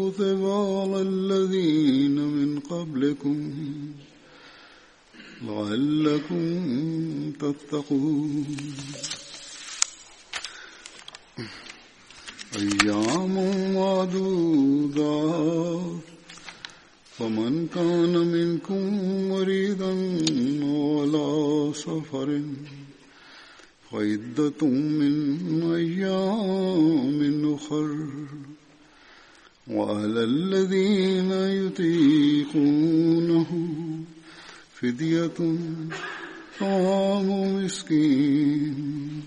كتب على الذين من قبلكم لعلكم تتقون. أيام معدودات فمن كان منكم مريضا ولا سفر فعدة من أيام أخر. وعلى الذين يطيقونه فدية طعام مسكين.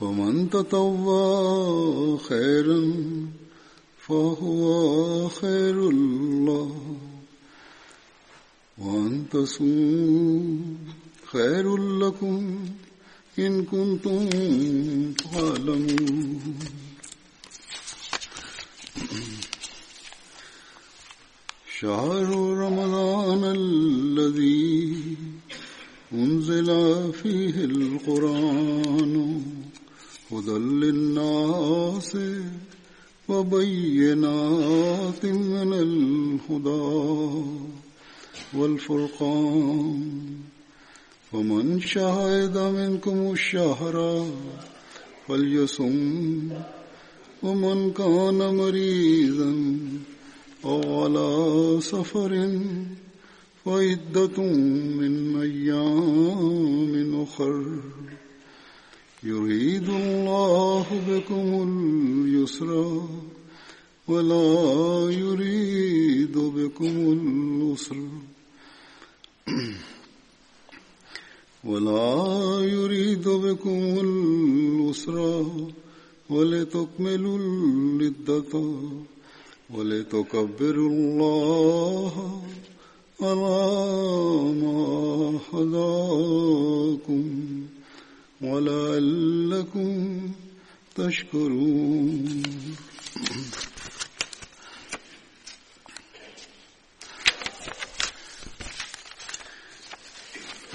فمن تطوى خيرا فهو خير الله وأن تصوموا خير لكم إن كنتم تعلمون. شهر رمضان الذي أنزل فيه القرآن هدى للناس وبينات من الهدى والفرقان. ومن شهد منكم الشهر فليصم ومن كان مريضا أو على سفر فعدة من أيام أخر. يريد الله بكم اليسر ولا يريد بكم العسر. ولا يريد بكم العسر ولتكملوا العدة ولتكبروا الله على ما هداكم ولعلكم تشكرون.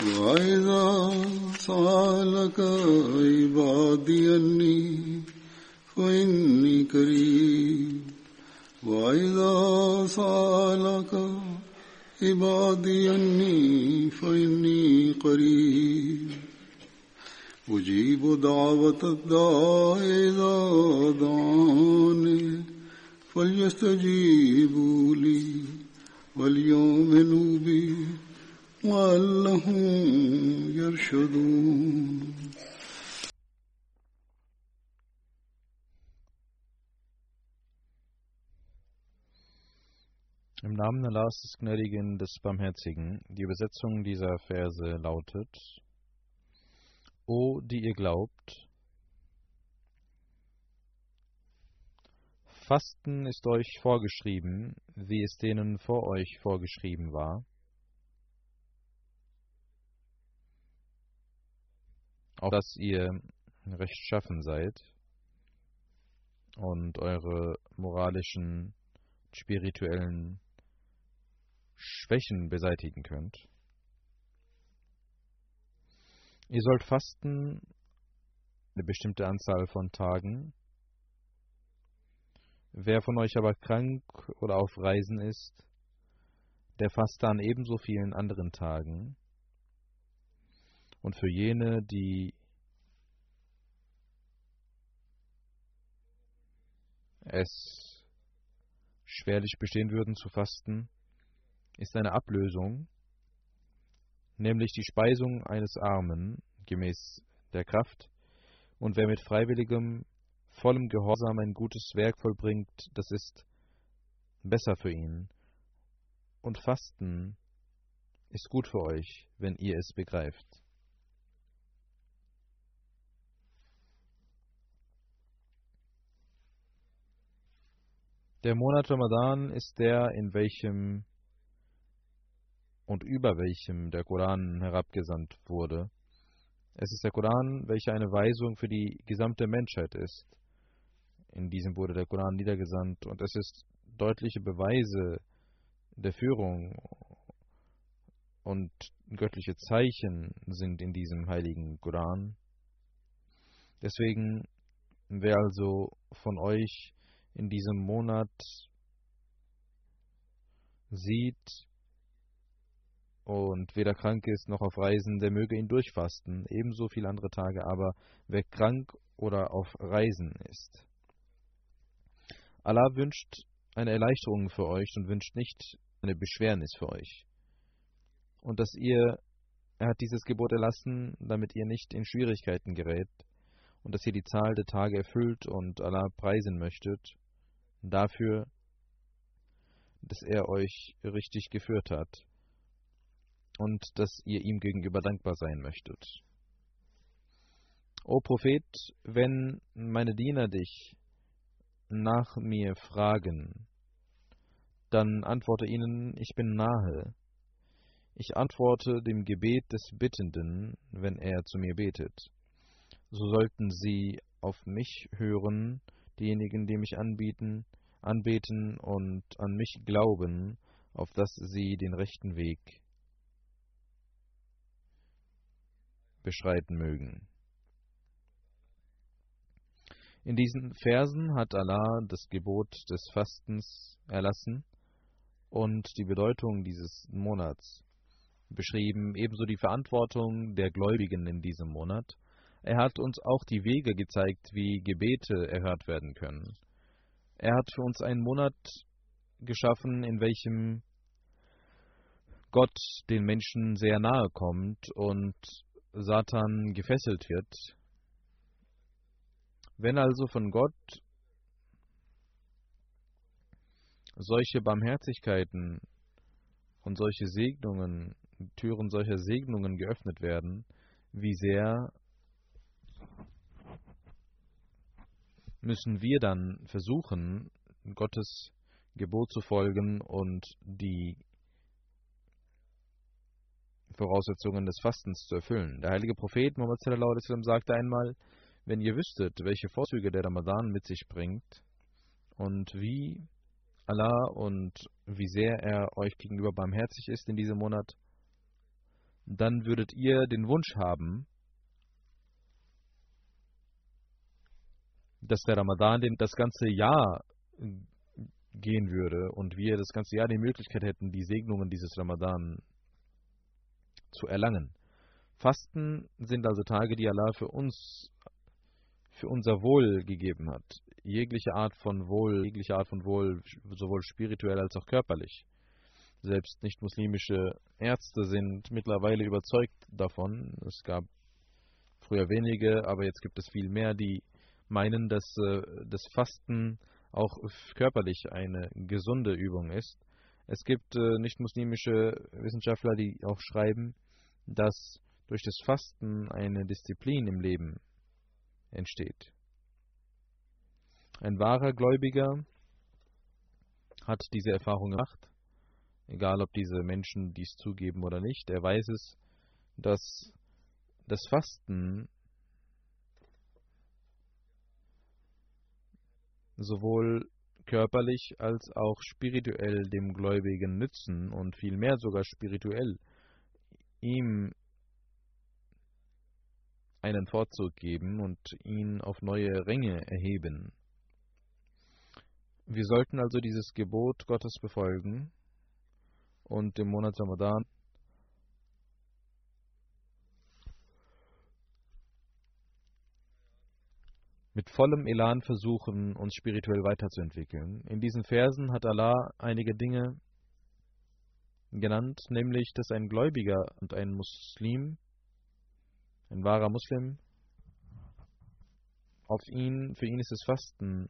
وإذا سألك عبادي أني فإني قريب. وإذا سألك عبادي أني فإني قريب. أجيب دعوة الداع إذا دعاني فليستجيبوا لي وليؤمنوا بي. لعلهم يرشدون Im Namen Allahs des Gnädigen, des Barmherzigen, die Übersetzung dieser Verse lautet: O, die ihr glaubt, Fasten ist euch vorgeschrieben, wie es denen vor euch vorgeschrieben war. Auf dass ihr rechtschaffen seid und eure moralischen, spirituellen Schwächen beseitigen könnt. Ihr sollt fasten eine bestimmte Anzahl von Tagen. Wer von euch aber krank oder auf Reisen ist, der faste an ebenso vielen anderen Tagen. Und für jene, die es schwerlich bestehen würden zu fasten, ist eine Ablösung, nämlich die Speisung eines Armen gemäß der Kraft, und wer mit freiwilligem, vollem Gehorsam ein gutes Werk vollbringt, das ist besser für ihn. Und Fasten ist gut für euch, wenn ihr es begreift. Der Monat Ramadan ist der, in welchem und über welchem der Koran herabgesandt wurde. Es ist der Koran, welcher eine Weisung für die gesamte Menschheit ist. In diesem wurde der Koran niedergesandt und es ist deutliche Beweise der Führung und göttliche Zeichen sind in diesem heiligen Koran. Deswegen, wer also von euch in diesem Monat sieht, und weder krank ist noch auf Reisen, der möge ihn durchfasten, ebenso viele andere Tage, aber wer krank oder auf Reisen ist. Allah wünscht eine Erleichterung für euch und wünscht nicht eine Beschwernis für euch. Und dass ihr, er hat dieses Gebot erlassen, damit ihr nicht in Schwierigkeiten gerät und dass ihr die Zahl der Tage erfüllt und Allah preisen möchtet, dafür, dass er euch richtig geführt hat und dass ihr ihm gegenüber dankbar sein möchtet. O Prophet, wenn meine Diener dich nach mir fragen, dann antworte ihnen, ich bin nahe. Ich antworte dem Gebet des Bittenden, wenn er zu mir betet. So sollten sie auf mich hören, diejenigen, die mich anbieten, anbeten und an mich glauben, auf dass sie den rechten Weg beschreiten mögen. In diesen Versen hat Allah das Gebot des Fastens erlassen und die Bedeutung dieses Monats beschrieben, ebenso die Verantwortung der Gläubigen in diesem Monat. Er hat uns auch die Wege gezeigt, wie Gebete erhört werden können. Er hat für uns einen Monat geschaffen, in welchem Gott den Menschen sehr nahe kommt und Satan gefesselt wird. Wenn also von Gott solche Barmherzigkeiten und solche Segnungen, Türen solcher Segnungen geöffnet werden, wie sehr müssen wir dann versuchen, Gottes Gebot zu folgen und die Voraussetzungen des Fastens zu erfüllen. Der heilige Prophet Muhammad sagte einmal, wenn ihr wüsstet, welche Vorzüge der Ramadan mit sich bringt und wie Allah und wie sehr er euch gegenüber barmherzig ist in diesem Monat, dann würdet ihr den Wunsch haben, dass der Ramadan das ganze Jahr gehen würde und wir das ganze Jahr die Möglichkeit hätten, die Segnungen dieses Ramadan zu erlangen. Fasten sind also Tage, die Allah für uns, für unser Wohl gegeben hat. Jegliche Art von Wohl, jegliche Art von Wohl, sowohl spirituell als auch körperlich. Selbst nicht-muslimische Ärzte sind mittlerweile überzeugt davon. Es gab früher wenige, aber jetzt gibt es viel mehr, die meinen, dass äh, das Fasten auch körperlich eine gesunde Übung ist. Es gibt äh, nicht-muslimische Wissenschaftler, die auch schreiben, dass durch das Fasten eine Disziplin im Leben entsteht. Ein wahrer Gläubiger hat diese Erfahrung gemacht, egal ob diese Menschen dies zugeben oder nicht. Er weiß es, dass das Fasten sowohl körperlich als auch spirituell dem Gläubigen nützen und vielmehr sogar spirituell ihm einen Vorzug geben und ihn auf neue Ränge erheben. Wir sollten also dieses Gebot Gottes befolgen und im Monat Ramadan mit vollem Elan versuchen, uns spirituell weiterzuentwickeln. In diesen Versen hat Allah einige Dinge genannt, nämlich, dass ein Gläubiger und ein Muslim, ein wahrer Muslim, auf ihn, für ihn ist das Fasten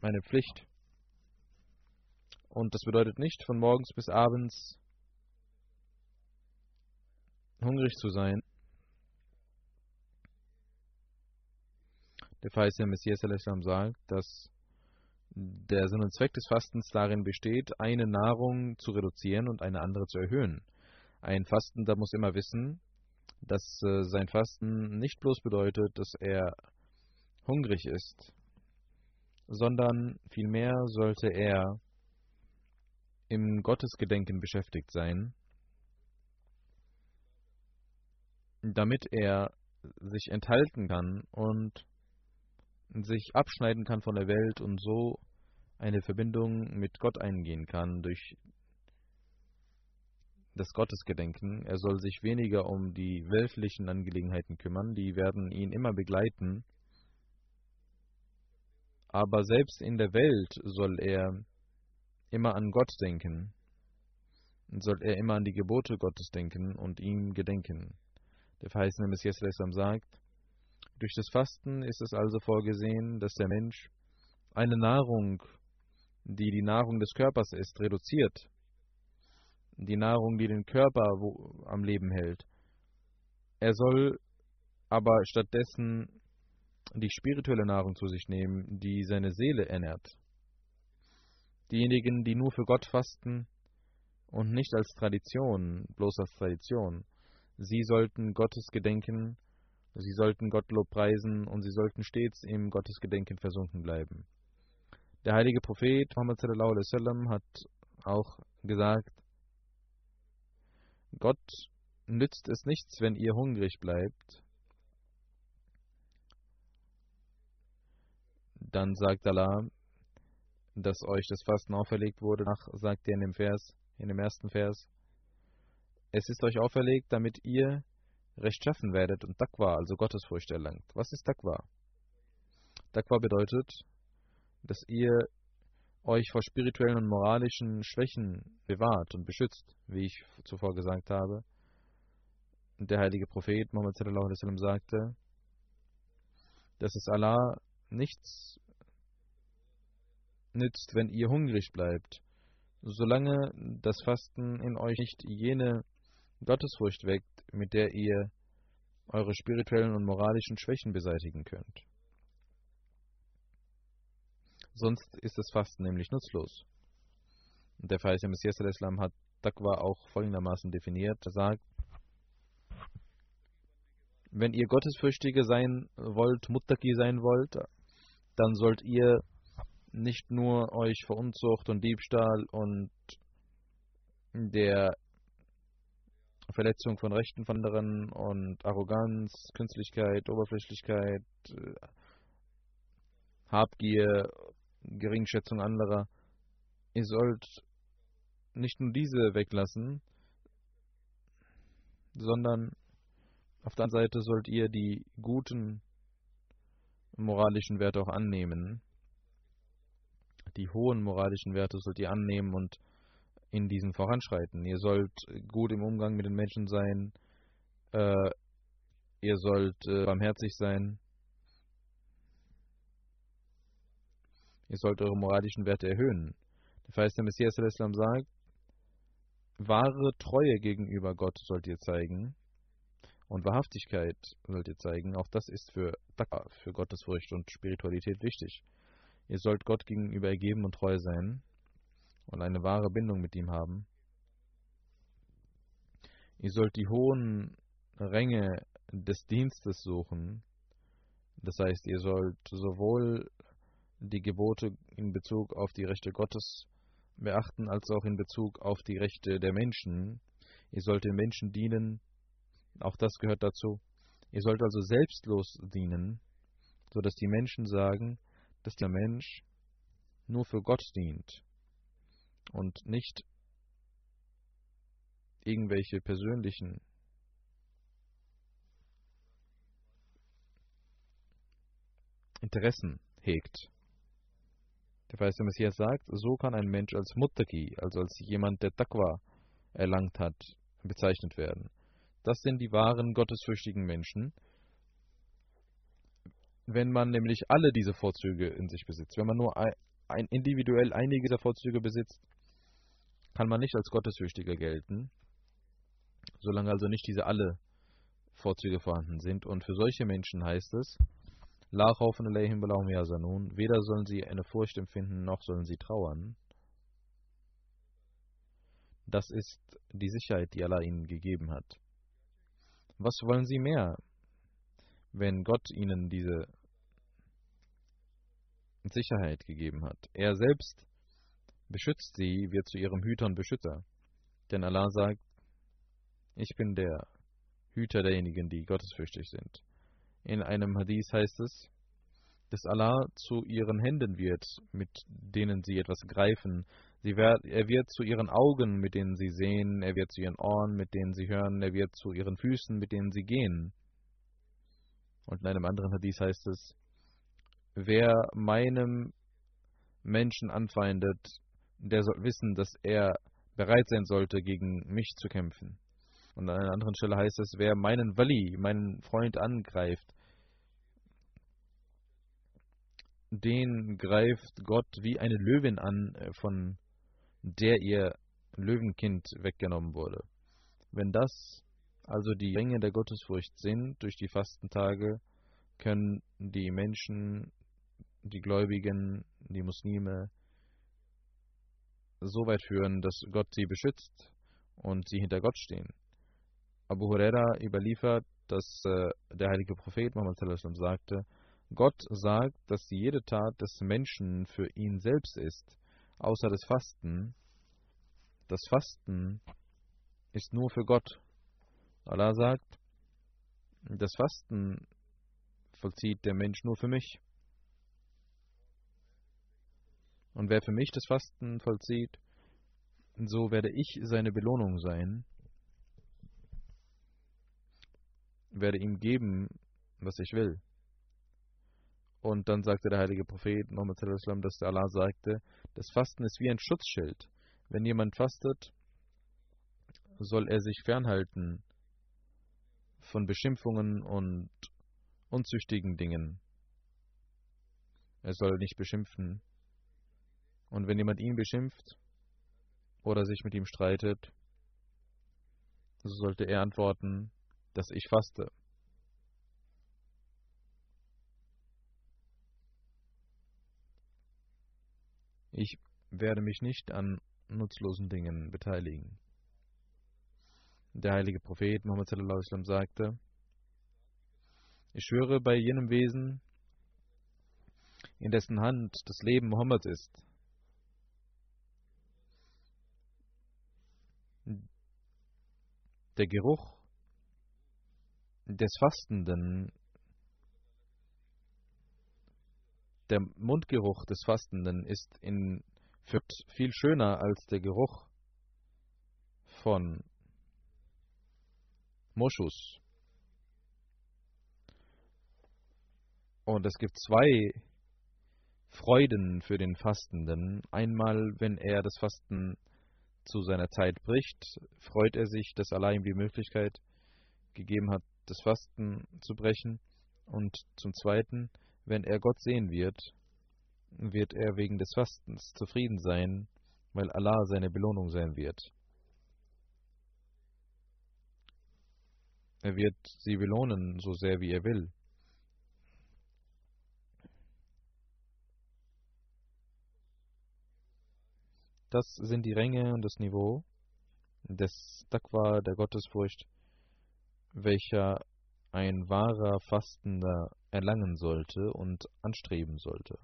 eine Pflicht. Und das bedeutet nicht, von morgens bis abends hungrig zu sein. Der verheißene Messias sagt, dass der Sinn und Zweck des Fastens darin besteht, eine Nahrung zu reduzieren und eine andere zu erhöhen. Ein Fastender muss immer wissen, dass äh, sein Fasten nicht bloß bedeutet, dass er hungrig ist, sondern vielmehr sollte er im Gottesgedenken beschäftigt sein, damit er sich enthalten kann und sich abschneiden kann von der Welt und so eine Verbindung mit Gott eingehen kann durch das Gottesgedenken. Er soll sich weniger um die weltlichen Angelegenheiten kümmern, die werden ihn immer begleiten. Aber selbst in der Welt soll er immer an Gott denken, soll er immer an die Gebote Gottes denken und ihm gedenken. Der verheißene Messias sagt, durch das Fasten ist es also vorgesehen, dass der Mensch eine Nahrung, die die Nahrung des Körpers ist, reduziert. Die Nahrung, die den Körper am Leben hält. Er soll aber stattdessen die spirituelle Nahrung zu sich nehmen, die seine Seele ernährt. Diejenigen, die nur für Gott fasten und nicht als Tradition, bloß als Tradition, sie sollten Gottes gedenken Sie sollten Gottlob preisen und sie sollten stets im Gottesgedenken versunken bleiben. Der heilige Prophet Muhammad sallam, hat auch gesagt, Gott nützt es nichts, wenn ihr hungrig bleibt. Dann sagt Allah, dass euch das Fasten auferlegt wurde. Nach sagt er in dem Vers, in dem ersten Vers, es ist euch auferlegt, damit ihr rechtschaffen werdet und Taqwa, also Gottesfurcht erlangt. Was ist Taqwa? Taqwa bedeutet, dass ihr euch vor spirituellen und moralischen Schwächen bewahrt und beschützt, wie ich zuvor gesagt habe. Der heilige Prophet Muhammad sallam, sagte, dass es Allah nichts nützt, wenn ihr hungrig bleibt, solange das Fasten in euch nicht jene Gottesfurcht weckt, mit der ihr eure spirituellen und moralischen Schwächen beseitigen könnt. Sonst ist das Fasten nämlich nutzlos. Und der verheißene Messias Islam hat Taqwa auch folgendermaßen definiert. Er sagt, wenn ihr Gottesfürchtige sein wollt, Muttaki sein wollt, dann sollt ihr nicht nur euch vor Unzucht und Diebstahl und der Verletzung von Rechten von anderen und Arroganz, Künstlichkeit, Oberflächlichkeit, äh, Habgier, Geringschätzung anderer. Ihr sollt nicht nur diese weglassen, sondern auf der anderen Seite sollt ihr die guten moralischen Werte auch annehmen. Die hohen moralischen Werte sollt ihr annehmen und in diesem voranschreiten. Ihr sollt gut im Umgang mit den Menschen sein. Äh, ihr sollt äh, barmherzig sein. Ihr sollt eure moralischen Werte erhöhen. Der Feist der Messias Islam sagt, wahre Treue gegenüber Gott sollt ihr zeigen und Wahrhaftigkeit sollt ihr zeigen. Auch das ist für, für Gottesfurcht und Spiritualität wichtig. Ihr sollt Gott gegenüber ergeben und treu sein und eine wahre Bindung mit ihm haben. Ihr sollt die hohen Ränge des Dienstes suchen. Das heißt, ihr sollt sowohl die Gebote in Bezug auf die Rechte Gottes beachten, als auch in Bezug auf die Rechte der Menschen. Ihr sollt den Menschen dienen, auch das gehört dazu. Ihr sollt also selbstlos dienen, sodass die Menschen sagen, dass der Mensch nur für Gott dient und nicht irgendwelche persönlichen Interessen hegt. Der Verse Messias sagt, so kann ein Mensch als Muttaki, also als jemand, der Taqwa erlangt hat, bezeichnet werden. Das sind die wahren gottesfürchtigen Menschen, wenn man nämlich alle diese Vorzüge in sich besitzt. Wenn man nur ein, individuell einige dieser Vorzüge besitzt, kann man nicht als gottesfürchtiger gelten, solange also nicht diese alle Vorzüge vorhanden sind. Und für solche Menschen heißt es, weder sollen sie eine Furcht empfinden, noch sollen sie trauern. Das ist die Sicherheit, die Allah ihnen gegeben hat. Was wollen sie mehr, wenn Gott ihnen diese Sicherheit gegeben hat? Er selbst beschützt sie, wird zu ihrem Hüter und Beschützer. Denn Allah sagt, ich bin der Hüter derjenigen, die gottesfürchtig sind. In einem Hadith heißt es, dass Allah zu ihren Händen wird, mit denen sie etwas greifen. Wird, er wird zu ihren Augen, mit denen sie sehen. Er wird zu ihren Ohren, mit denen sie hören. Er wird zu ihren Füßen, mit denen sie gehen. Und in einem anderen Hadith heißt es, wer meinem Menschen anfeindet, der soll wissen, dass er bereit sein sollte, gegen mich zu kämpfen. Und an einer anderen Stelle heißt es, wer meinen Wali, meinen Freund angreift, den greift Gott wie eine Löwin an, äh, von der ihr Löwenkind weggenommen wurde. Wenn das also die Ränge der Gottesfurcht sind durch die Fastentage, können die Menschen, die Gläubigen, die Muslime so weit führen, dass Gott sie beschützt und sie hinter Gott stehen. Abu Huraira überliefert, dass äh, der heilige Prophet Muhammad sagte, Gott sagt, dass jede Tat des Menschen für ihn selbst ist, außer das Fasten. Das Fasten ist nur für Gott. Allah sagt, das Fasten vollzieht der Mensch nur für mich. Und wer für mich das Fasten vollzieht, so werde ich seine Belohnung sein, werde ihm geben, was ich will. Und dann sagte der heilige Prophet Muhammad dass der Allah sagte, das Fasten ist wie ein Schutzschild. Wenn jemand fastet, soll er sich fernhalten von Beschimpfungen und unzüchtigen Dingen. Er soll nicht beschimpfen. Und wenn jemand ihn beschimpft oder sich mit ihm streitet, so sollte er antworten, dass ich faste. Ich werde mich nicht an nutzlosen Dingen beteiligen. Der heilige Prophet Muhammad sallam, sagte, ich schwöre bei jenem Wesen, in dessen Hand das Leben Mohammeds ist, der Geruch des Fastenden der Mundgeruch des Fastenden ist in viel schöner als der Geruch von Moschus. Und es gibt zwei Freuden für den Fastenden. Einmal, wenn er das Fasten zu seiner Zeit bricht, freut er sich, dass Allah ihm die Möglichkeit gegeben hat, das Fasten zu brechen. Und zum Zweiten, wenn er Gott sehen wird, wird er wegen des Fastens zufrieden sein, weil Allah seine Belohnung sein wird. Er wird sie belohnen, so sehr wie er will. Das sind die Ränge und das Niveau des Taqwa, der Gottesfurcht, welcher ein wahrer Fastender erlangen sollte und anstreben sollte.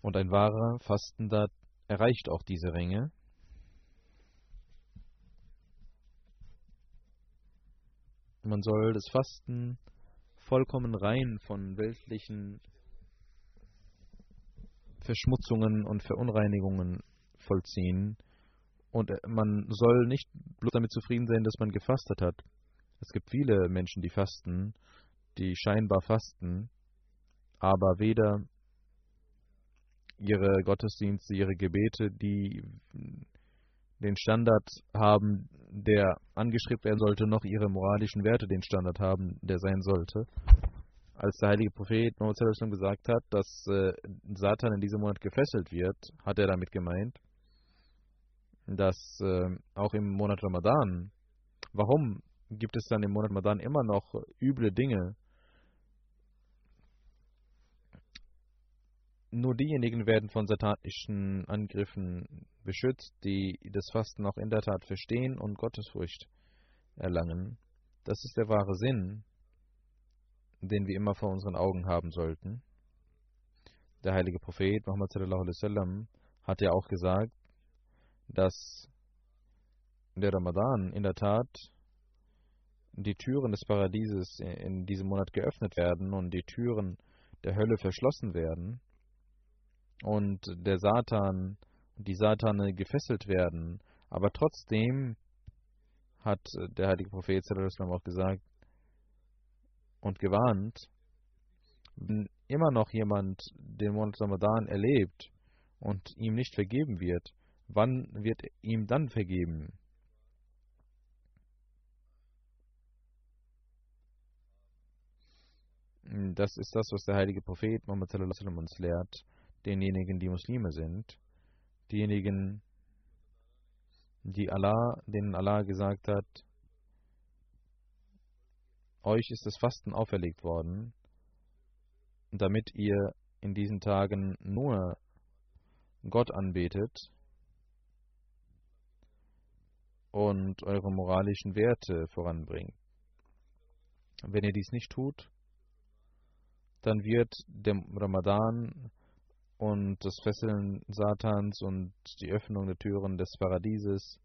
Und ein wahrer Fastender erreicht auch diese Ränge. Man soll das Fasten vollkommen rein von weltlichen Verschmutzungen und Verunreinigungen vollziehen. Und äh, man soll nicht bloß damit zufrieden sein, dass man gefastet hat. Es gibt viele Menschen, die fasten, die scheinbar fasten, aber weder ihre Gottesdienste, ihre Gebete, die den Standard haben, der angeschrieben werden sollte, noch ihre moralischen Werte den Standard haben, der sein sollte als der heilige Prophet Muhammad gesagt hat, dass äh, Satan in diesem Monat gefesselt wird, hat er damit gemeint, dass äh, auch im Monat Ramadan, warum gibt es dann im Monat Ramadan immer noch üble Dinge? Nur diejenigen werden von satanischen Angriffen beschützt, die das Fasten auch in der Tat verstehen und Gottesfurcht erlangen. Das ist der wahre Sinn den wir immer vor unseren Augen haben sollten. Der heilige Prophet Muhammad sallallahu alaihi wasallam hat ja auch gesagt, dass der Ramadan in der Tat die Türen des Paradieses in diesem Monat geöffnet werden und die Türen der Hölle verschlossen werden und der Satan, die Satane gefesselt werden. Aber trotzdem hat der heilige Prophet auch gesagt, und gewarnt, wenn immer noch jemand den Monat Ramadan erlebt und ihm nicht vergeben wird, wann wird ihm dann vergeben? Das ist das, was der heilige Prophet Muhammad uns lehrt, denjenigen, die Muslime sind, diejenigen, die Allah, denen Allah gesagt hat, euch ist das Fasten auferlegt worden, damit ihr in diesen Tagen nur Gott anbetet und eure moralischen Werte voranbringt. Wenn ihr dies nicht tut, dann wird der Ramadan und das Fesseln Satans und die Öffnung der Türen des Paradieses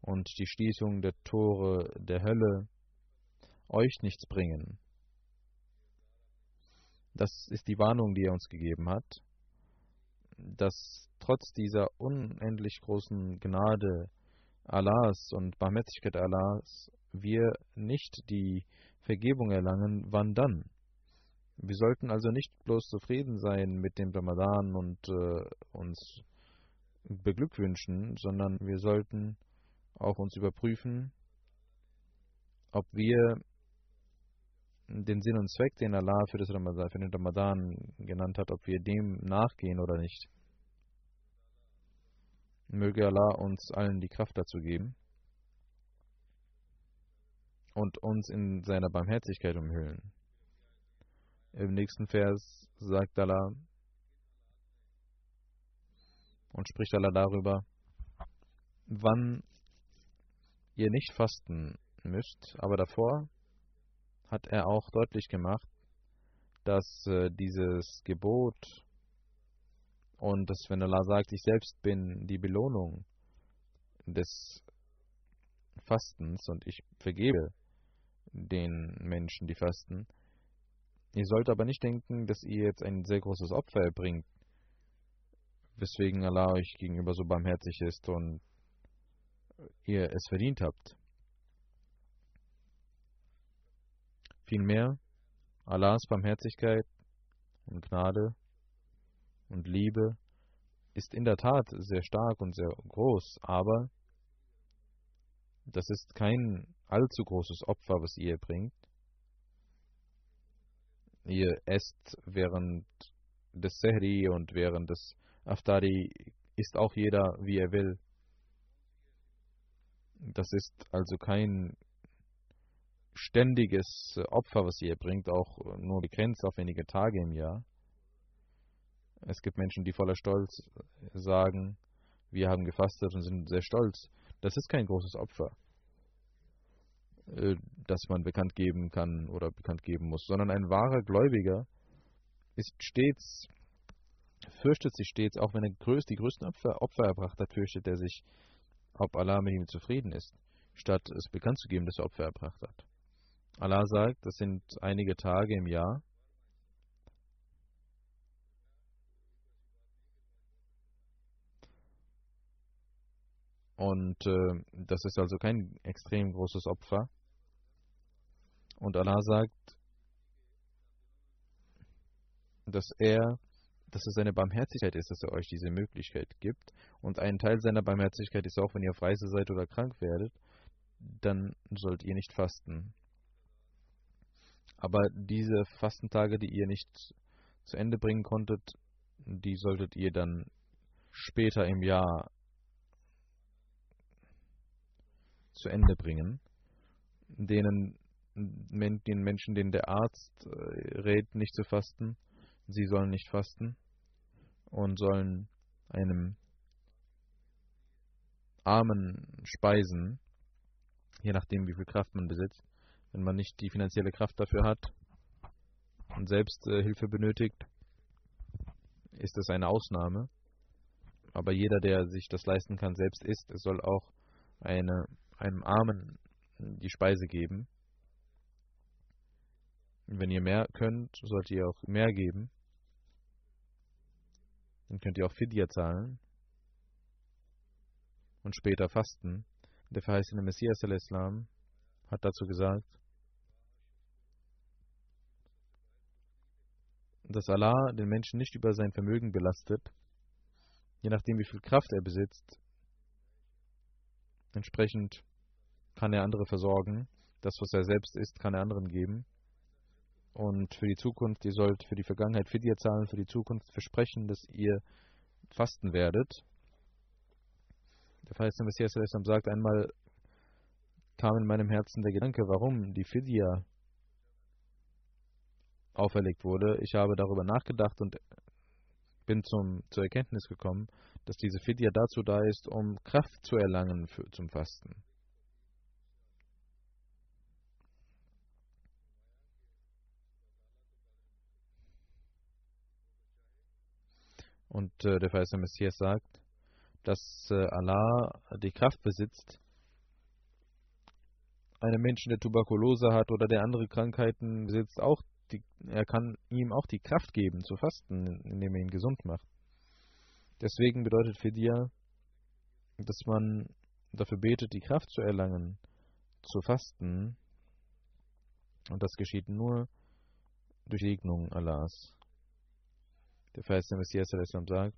und die Schließung der Tore der Hölle euch nichts bringen. Das ist die Warnung, die er uns gegeben hat, dass trotz dieser unendlich großen Gnade Allahs und Barmherzigkeit Allahs wir nicht die Vergebung erlangen, wann dann? Wir sollten also nicht bloß zufrieden sein mit dem Ramadan und äh, uns beglückwünschen, sondern wir sollten auch uns überprüfen, ob wir den Sinn und Zweck, den Allah für, das Ramadan, für den Ramadan genannt hat, ob wir dem nachgehen oder nicht. Möge Allah uns allen die Kraft dazu geben und uns in seiner Barmherzigkeit umhüllen. Im nächsten Vers sagt Allah und spricht Allah darüber, wann ihr nicht fasten müsst, aber davor hat er auch deutlich gemacht, dass äh, dieses Gebot und dass, wenn Allah sagt, ich selbst bin die Belohnung des Fastens und ich vergebe den Menschen, die fasten, ihr sollt aber nicht denken, dass ihr jetzt ein sehr großes Opfer erbringt, weswegen Allah euch gegenüber so barmherzig ist und ihr es verdient habt. Vielmehr, Allahs Barmherzigkeit und Gnade und Liebe ist in der Tat sehr stark und sehr groß, aber das ist kein allzu großes Opfer, was ihr bringt. Ihr esst während des Sehri und während des Aftari, isst auch jeder, wie er will. Das ist also kein ständiges Opfer, was ihr bringt, auch nur begrenzt auf wenige Tage im Jahr. Es gibt Menschen, die voller Stolz sagen, wir haben gefastet und sind sehr stolz. Das ist kein großes Opfer, äh, das man bekannt geben kann oder bekannt geben muss, sondern ein wahrer Gläubiger ist stets, fürchtet sich stets, auch wenn er die größten Opfer, Opfer erbracht hat, fürchtet er sich, ob Allah mit ihm zufrieden ist, statt es bekannt zu geben, dass er Opfer erbracht hat. Allah sagt, das sind einige Tage im Jahr, Und äh, das ist also kein extrem großes Opfer. Und Allah sagt, dass er, dass es seine Barmherzigkeit ist, dass er euch diese Möglichkeit gibt. Und ein Teil seiner Barmherzigkeit ist auch, wenn ihr auf Reise seid oder krank werdet, dann sollt ihr nicht fasten. Aber diese Fastentage, die ihr nicht zu Ende bringen konntet, die solltet ihr dann später im Jahr zu Ende bringen, denen den Menschen, denen der Arzt äh, rät, nicht zu fasten, sie sollen nicht fasten und sollen einem Armen speisen, je nachdem, wie viel Kraft man besitzt. Wenn man nicht die finanzielle Kraft dafür hat und selbst äh, Hilfe benötigt, ist das eine Ausnahme. Aber jeder, der sich das leisten kann, selbst isst, soll auch eine einem Armen die Speise geben. Wenn ihr mehr könnt, sollt ihr auch mehr geben. Dann könnt ihr auch Fidya zahlen und später fasten. Der verheißene Messias al-Islam hat dazu gesagt, dass Allah den Menschen nicht über sein Vermögen belastet, je nachdem wie viel Kraft er besitzt. Entsprechend kann er andere versorgen. Das, was er selbst ist, kann er anderen geben. Und für die Zukunft, ihr sollt für die Vergangenheit Fidya zahlen, für die Zukunft versprechen, dass ihr fasten werdet. Der verheißene Messias sagt einmal, kam in meinem Herzen der Gedanke, warum die Fidya auferlegt wurde. Ich habe darüber nachgedacht und bin zum, zur Erkenntnis gekommen, dass diese Fidya dazu da ist, um Kraft zu erlangen für, zum Fasten. Und äh, der verheißene Messias sagt, dass äh, Allah die Kraft besitzt, einem Menschen, der Tuberkulose hat oder der andere Krankheiten besitzt, auch die, er kann ihm auch die Kraft geben zu fasten, indem er ihn gesund macht. Deswegen bedeutet für dir, dass man dafür betet, die Kraft zu erlangen, zu fasten. Und das geschieht nur durch Segnung Allahs. Der Vers Messias sagt,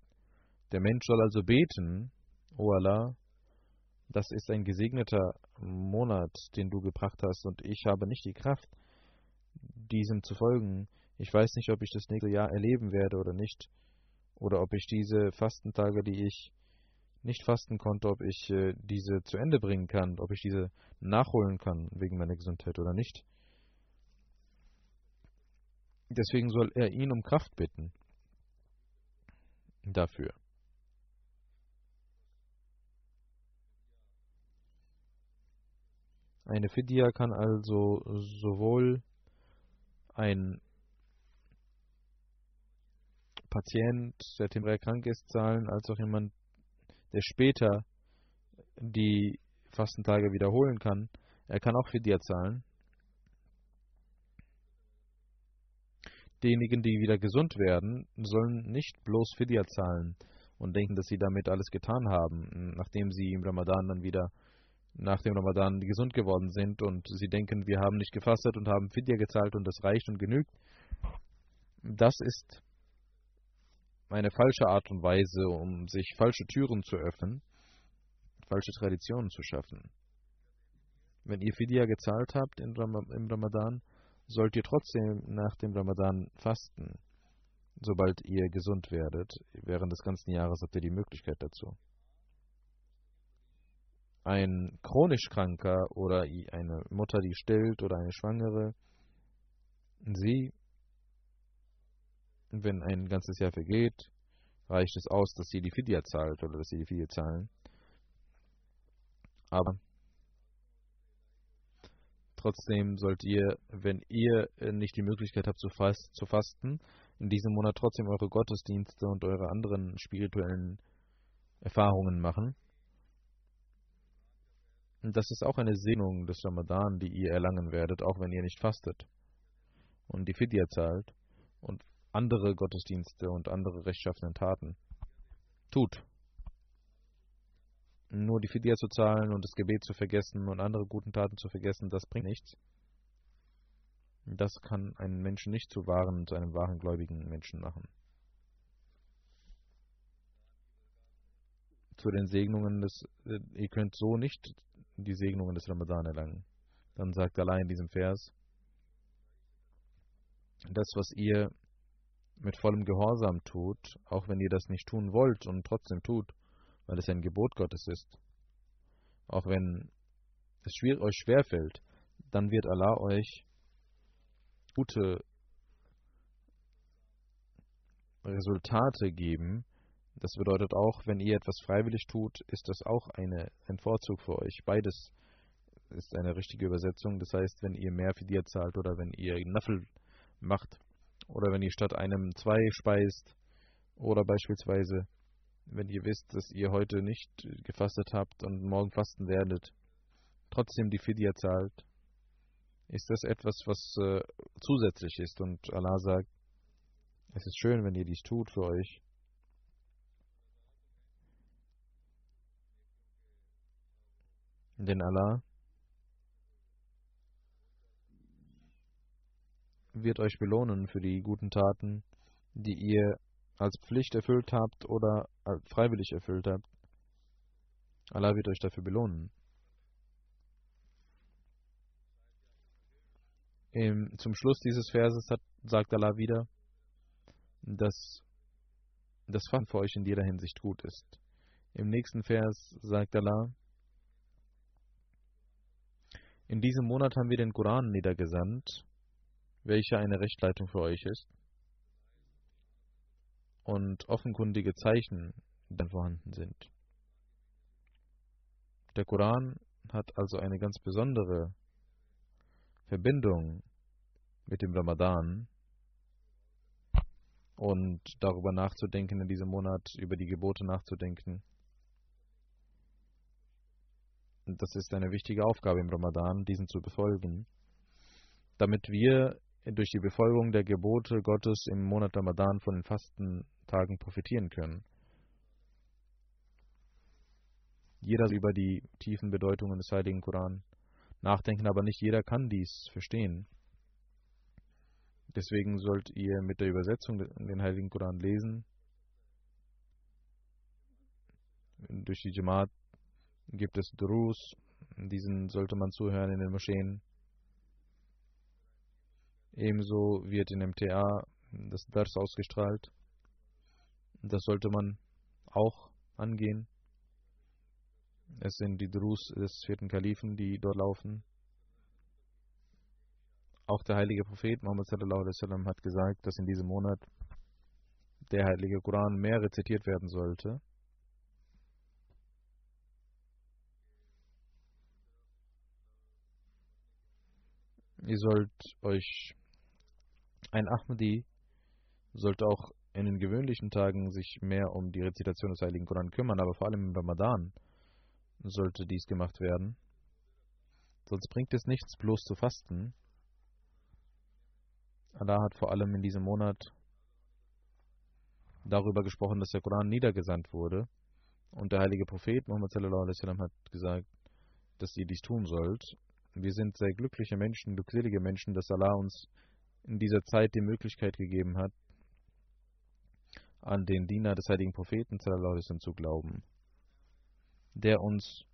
der Mensch soll also beten, O Allah, das ist ein gesegneter Monat, den du gebracht hast, und ich habe nicht die Kraft, diesem zu folgen. Ich weiß nicht, ob ich das nächste Jahr erleben werde oder nicht, oder ob ich diese Fastentage, die ich nicht fasten konnte, ob ich äh, diese zu Ende bringen kann, ob ich diese nachholen kann wegen meiner Gesundheit oder nicht. Deswegen soll er ihn um Kraft bitten dafür. Eine Fidya kann also sowohl ein Patient, der temporär krank ist, zahlen, als auch jemand, der später die Fastentage wiederholen kann. Er kann auch Fidya zahlen. Diejenigen, die wieder gesund werden, sollen nicht bloß Fidya zahlen und denken, dass sie damit alles getan haben, nachdem sie im Ramadan dann wieder nach dem Ramadan gesund geworden sind und sie denken, wir haben nicht gefastet und haben Fidya gezahlt und das reicht und genügt. Das ist eine falsche Art und Weise, um sich falsche Türen zu öffnen, falsche Traditionen zu schaffen. Wenn ihr Fidya gezahlt habt im Ramadan, sollt ihr trotzdem nach dem Ramadan fasten, sobald ihr gesund werdet. Während des ganzen Jahres habt ihr die Möglichkeit dazu. Ein chronisch Kranker oder eine Mutter, die stillt oder eine Schwangere, sie, wenn ein ganzes Jahr vergeht, reicht es aus, dass sie die Fidya zahlt oder dass sie die Fidya zahlen. Aber trotzdem sollt ihr, wenn ihr nicht die Möglichkeit habt zu, fast, zu fasten, in diesem Monat trotzdem eure Gottesdienste und eure anderen spirituellen Erfahrungen machen. Das ist auch eine Segnung des Ramadan, die ihr erlangen werdet, auch wenn ihr nicht fastet und die Fidya zahlt und andere Gottesdienste und andere rechtschaffenen Taten tut. Nur die Fidya zu zahlen und das Gebet zu vergessen und andere guten Taten zu vergessen, das bringt nichts. Das kann einen Menschen nicht zu wahren, zu einem wahren gläubigen Menschen machen. Zu den Segnungen des, äh, ihr könnt so nicht die Segnungen des Ramadan erlangen. Dann sagt Allah in diesem Vers, das, was ihr mit vollem Gehorsam tut, auch wenn ihr das nicht tun wollt und trotzdem tut, weil es ein Gebot Gottes ist, auch wenn es schwer, euch schwerfällt, dann wird Allah euch gute Resultate geben. Das bedeutet auch, wenn ihr etwas freiwillig tut, ist das auch eine, ein Vorzug für euch. Beides ist eine richtige Übersetzung. Das heißt, wenn ihr mehr für dir zahlt oder wenn ihr Naffel macht oder wenn ihr statt einem zwei speist oder beispielsweise wenn ihr wisst, dass ihr heute nicht gefastet habt und morgen fasten werdet, trotzdem die Fidya zahlt, ist das etwas, was äh, zusätzlich ist. Und Allah sagt, es ist schön, wenn ihr dies tut für euch. Denn Allah wird euch belohnen für die guten Taten, die ihr als Pflicht erfüllt habt oder freiwillig erfüllt habt. Allah wird euch dafür belohnen. Im, zum Schluss dieses Verses hat, sagt Allah wieder, dass das Fasten für euch in jeder Hinsicht gut ist. Im nächsten Vers sagt Allah, in diesem Monat haben wir den Koran niedergesandt, welcher eine Rechtleitung für euch ist und offenkundige Zeichen dann vorhanden sind. Der Koran hat also eine ganz besondere Verbindung mit dem Ramadan und darüber nachzudenken in diesem Monat, über die Gebote nachzudenken. Das ist eine wichtige Aufgabe im Ramadan, diesen zu befolgen, damit wir durch die Befolgung der Gebote Gottes im Monat Ramadan von den Fastentagen profitieren können. Jeder über die tiefen Bedeutungen des Heiligen Koran nachdenken, aber nicht jeder kann dies verstehen. Deswegen sollt ihr mit der Übersetzung den Heiligen Koran lesen. Durch die Jamaat gibt es Drus, diesen sollte man zuhören in den Moscheen. Ebenso wird in MTA das Dars ausgestrahlt. Das sollte man auch angehen. Es sind die Drus des vierten Kalifen, die dort laufen. Auch der heilige Prophet Muhammad hat gesagt, dass in diesem Monat der heilige Koran mehr rezitiert werden sollte. Ihr sollt euch ein Ahmadi sollte auch in den gewöhnlichen Tagen sich mehr um die Rezitation des Heiligen Koran kümmern, aber vor allem im Ramadan sollte dies gemacht werden. Sonst bringt es nichts, bloß zu fasten. Allah hat vor allem in diesem Monat darüber gesprochen, dass der Koran niedergesandt wurde. Und der heilige Prophet Muhammad sallam, hat gesagt, dass ihr dies tun sollt. Wir sind sehr glückliche Menschen, glückselige Menschen, dass Allah uns in dieser Zeit die Möglichkeit gegeben hat, an den Diener des heiligen Propheten zu glauben der uns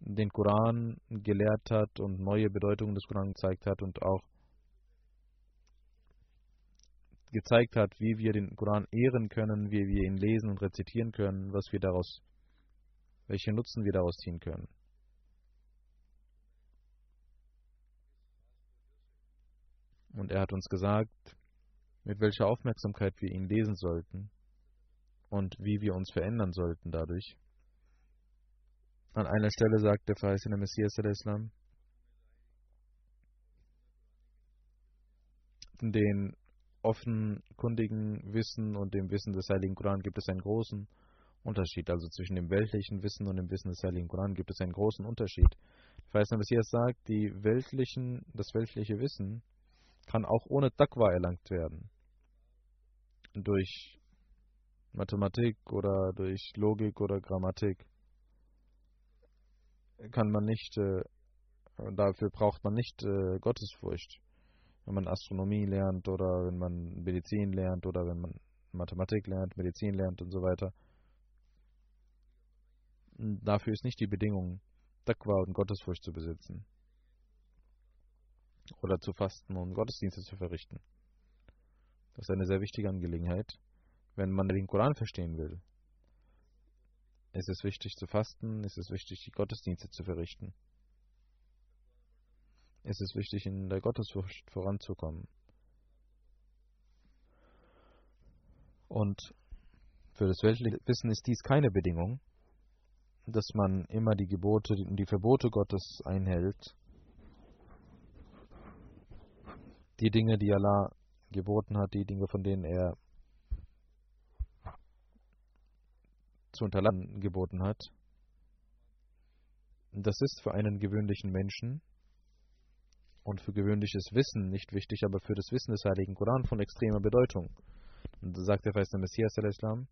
den Koran gelehrt hat und neue Bedeutungen des Koran gezeigt hat und auch gezeigt hat, wie wir den Koran ehren können, wie wir ihn lesen und rezitieren können, was wir daraus, welche Nutzen wir daraus ziehen können. Und er hat uns gesagt, mit welcher Aufmerksamkeit wir ihn lesen sollten und wie wir uns verändern sollten dadurch. An einer Stelle sagt der verheißene Messias Islam, den offenkundigen Wissen und dem Wissen des Heiligen Koran gibt es einen großen Unterschied. Also zwischen dem weltlichen Wissen und dem Wissen des Heiligen Koran gibt es einen großen Unterschied. Der verheißene Messias sagt, die weltlichen, das weltliche Wissen kann auch ohne Taqwa erlangt werden. Durch Mathematik oder durch Logik oder Grammatik kann man nicht, äh, dafür braucht man nicht äh, Gottesfurcht. Wenn man Astronomie lernt oder wenn man Medizin lernt oder wenn man Mathematik lernt, Medizin lernt und so weiter. Dafür ist nicht die Bedingung, Taqwa und Gottesfurcht zu besitzen oder zu fasten und Gottesdienste zu verrichten. Das ist eine sehr wichtige Angelegenheit, wenn man den Koran verstehen will. Es ist wichtig zu fasten, es ist wichtig, die Gottesdienste zu verrichten. Es ist wichtig, in der Gottesfurcht voranzukommen. Und für das weltliche Wissen ist dies keine Bedingung, dass man immer die Gebote und die Verbote Gottes einhält die Dinge, die Allah geboten hat, die Dinge, von denen er zu unterlassen geboten hat. Das ist für einen gewöhnlichen Menschen und für gewöhnliches Wissen nicht wichtig, aber für das Wissen des Heiligen Koran von extremer Bedeutung. Und sagt der Feist Messias al-Islam,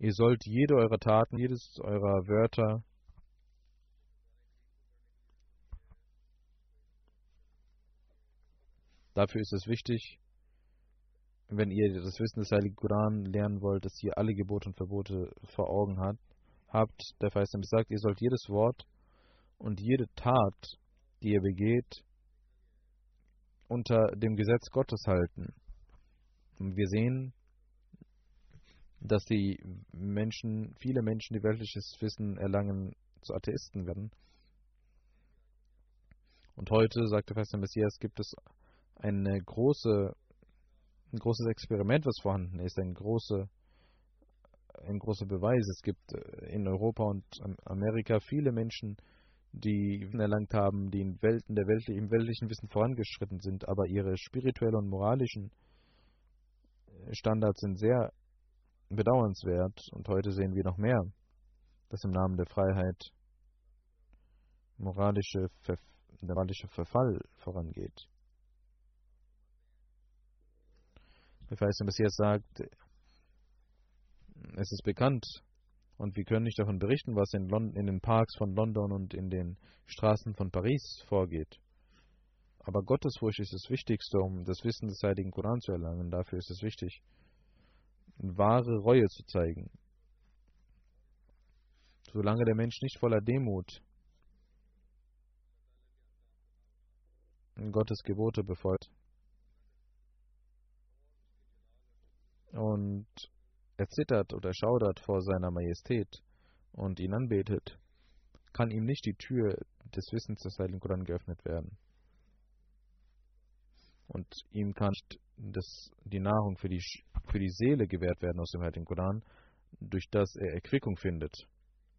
ihr sollt jede eurer Taten, jedes eurer Wörter Dafür ist es wichtig, wenn ihr das Wissen des Heiligen Koran lernen wollt, dass ihr alle Gebote und Verbote vor Augen hat, habt. Der Feist sagt, ihr sollt jedes Wort und jede Tat, die ihr begeht, unter dem Gesetz Gottes halten. Und wir sehen, dass die Menschen, viele Menschen, die weltliches Wissen erlangen, zu Atheisten werden. Und heute, sagt der Feste Messias, gibt es eine große, ein großes Experiment, was vorhanden ist, ein, große, ein großer Beweis. Es gibt äh, in Europa und Amerika viele Menschen, die Wissen erlangt haben, die in Welten der Welt, im weltlichen Wissen vorangeschritten sind, aber ihre spirituellen und moralischen äh, Standards sind sehr bedauernswert und heute sehen wir noch mehr, dass im Namen der Freiheit moralische, Ver moralische Verfall vorangeht. Der verheißene Messias sagt, es ist bekannt und wir können nicht davon berichten, was in, London, in den Parks von London und in den Straßen von Paris vorgeht. Aber Gottesfurcht ist das Wichtigste, um das Wissen des Heiligen Koran zu erlangen. Dafür ist es wichtig, wahre Reue zu zeigen. Solange der Mensch nicht voller Demut Gottes Gebote befolgt, und er zittert oder schaudert vor seiner Majestät und ihn anbetet, kann ihm nicht die Tür des Wissens des Heiligen Koran geöffnet werden. Und ihm kann das, die Nahrung für die, für die Seele gewährt werden aus dem Heiligen Koran, durch das er Erquickung findet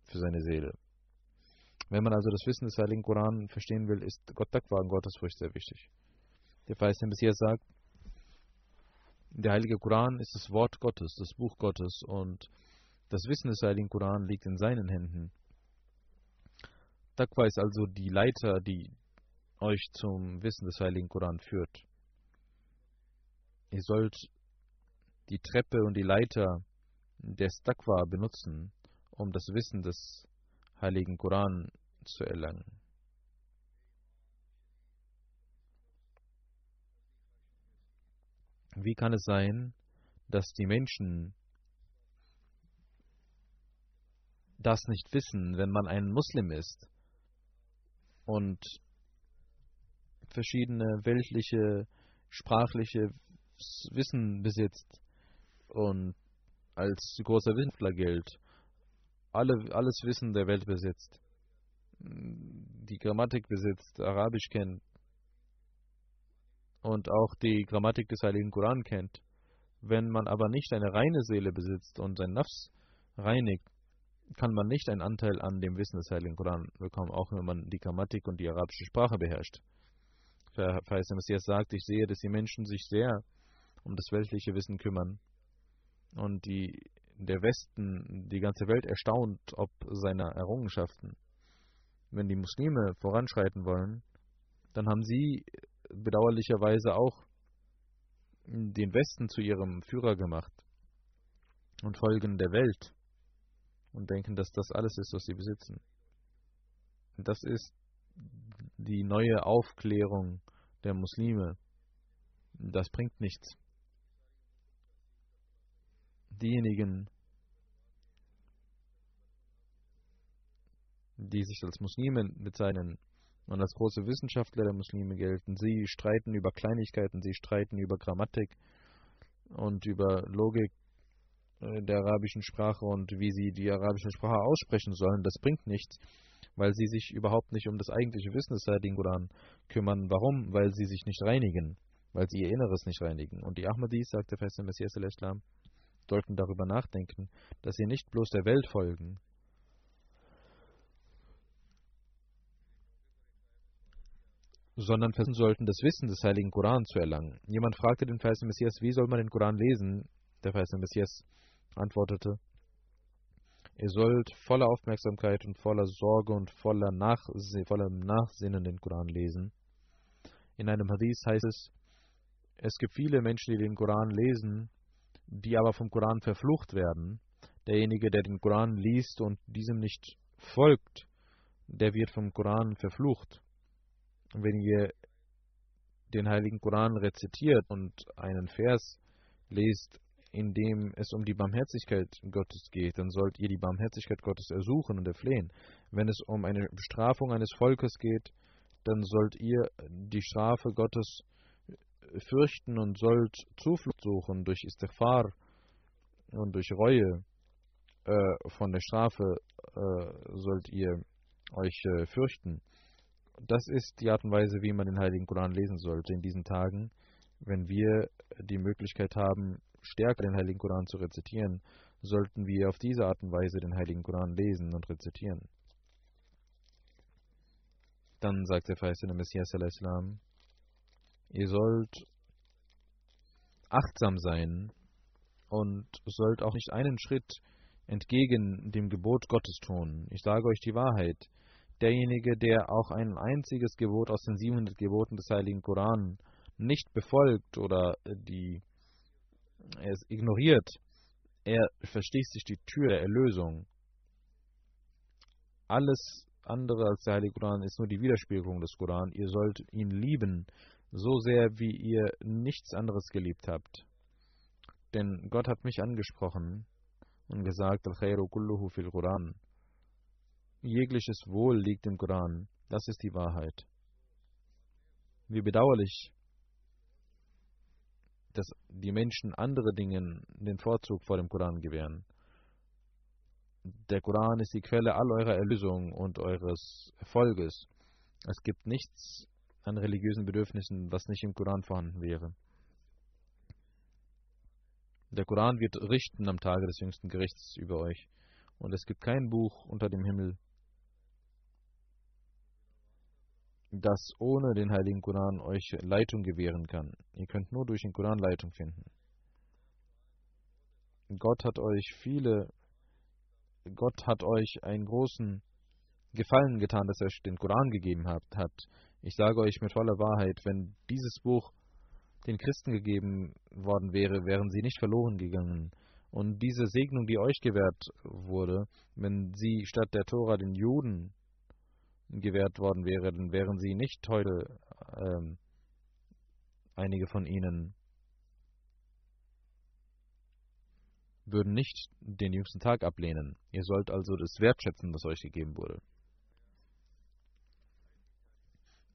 für seine Seele. Wenn man also das Wissen des Heiligen Koran verstehen will, ist Gott Takwa und Gottesfurcht sehr wichtig. Der Feist Messias sagt, der Heilige Koran ist das Wort Gottes, das Buch Gottes und das Wissen des Heiligen Koran liegt in seinen Händen. Taqwa ist also die Leiter, die euch zum Wissen des Heiligen Koran führt. Ihr sollt die Treppe und die Leiter des Taqwa benutzen, um das Wissen des Heiligen Koran zu erlangen. Wie kann es sein, dass die Menschen das nicht wissen, wenn man ein Muslim ist und verschiedene weltliche, sprachliche Wissen besitzt und als großer Wissenschaftler gilt, alle, alles Wissen der Welt besitzt, die Grammatik besitzt, Arabisch kennt und auch die Grammatik des Heiligen Koran kennt. Wenn man aber nicht eine reine Seele besitzt und sein Nafs reinigt, kann man nicht einen Anteil an dem Wissen des Heiligen Koran bekommen, auch wenn man die Grammatik und die arabische Sprache beherrscht. Verheißter Messias sagt, ich sehe, dass die Menschen sich sehr um das weltliche Wissen kümmern und die, der Westen, die ganze Welt erstaunt ob seiner Errungenschaften. Wenn die Muslime voranschreiten wollen, dann haben sie bedauerlicherweise auch den Westen zu ihrem Führer gemacht und folgen der Welt und denken, dass das alles ist, was sie besitzen. Das ist die neue Aufklärung der Muslime. Das bringt nichts. Diejenigen, die sich als Muslime bezeichnen und als große Wissenschaftler der Muslime gelten, sie streiten über Kleinigkeiten, sie streiten über Grammatik und über Logik äh, der arabischen Sprache und wie sie die arabische Sprache aussprechen sollen. Das bringt nichts weil sie sich überhaupt nicht um das eigentliche Wissen des Heiligen Koran kümmern. Warum? Weil sie sich nicht reinigen, weil sie ihr Inneres nicht reinigen. Und die Ahmadis, sagt der feste Messias al-Islam, sollten darüber nachdenken, dass sie nicht bloß der Welt folgen, sondern versuchen sollten, das Wissen des Heiligen Koran zu erlangen. Jemand fragte den Feisten Messias, wie soll man den Koran lesen? Der Feiste Messias antwortete, Ihr sollt voller Aufmerksamkeit und voller Sorge und voller Nachsinn, vollem Nachsinnen den Koran lesen. In einem Hadith heißt es, es gibt viele Menschen, die den Koran lesen, die aber vom Koran verflucht werden. Derjenige, der den Koran liest und diesem nicht folgt, der wird vom Koran verflucht. Wenn ihr den heiligen Koran rezitiert und einen Vers lest, in dem es um die Barmherzigkeit Gottes geht, dann sollt ihr die Barmherzigkeit Gottes ersuchen und erflehen. Wenn es um eine Bestrafung eines Volkes geht, dann sollt ihr die Strafe Gottes fürchten und sollt Zuflucht suchen durch Istighfar und durch Reue äh, von der Strafe äh, sollt ihr euch äh, fürchten. Das ist die Art und Weise, wie man den Heiligen Koran lesen sollte in diesen Tagen, wenn wir die Möglichkeit haben, stärker den Heiligen Koran zu rezitieren, sollten wir auf diese Art und Weise den Heiligen Koran lesen und rezitieren. Dann sagt der verheißene Messias al-Islam, ihr sollt achtsam sein und sollt auch nicht einen Schritt entgegen dem Gebot Gottes tun. Ich sage euch die Wahrheit. Derjenige, der auch ein einziges Gebot aus den 700 Geboten des Heiligen Koran nicht befolgt oder die es ignoriert, er verschließt sich die Tür der Erlösung. Alles andere als der Heilige Koran ist nur die Widerspiegelung des Koran. Ihr sollt ihn lieben, so sehr wie ihr nichts anderes geliebt habt. Denn Gott hat mich angesprochen und gesagt, Al-Khairu kulluhu fil Quran. Jegliches Wohl liegt im Koran. Das ist die Wahrheit. Wie bedauerlich, dass die Menschen andere Dingen den Vorzug vor dem Koran gewähren. Der Koran ist die Quelle all eurer Erlösung und eures Erfolges. Es gibt nichts an religiösen Bedürfnissen, was nicht im Koran vorhanden wäre. Der Koran wird richten am Tage des jüngsten Gerichts über euch. Und es gibt kein Buch unter dem Himmel, das ohne den Heiligen Koran euch Leitung gewähren kann. Ihr könnt nur durch den Koran Leitung finden. Gott hat euch viele, Gott hat euch einen großen Gefallen getan, dass er euch den Koran gegeben hat. Ich sage euch mit voller Wahrheit, wenn dieses Buch den Christen gegeben worden wäre, wären sie nicht verloren gegangen. Und diese Segnung, die euch gewährt wurde, wenn sie statt der Tora den Juden gewährt worden wäre, dann wären sie nicht heute ähm, einige von ihnen würden nicht den jüngsten Tag ablehnen. Ihr sollt also das wertschätzen, was euch gegeben wurde.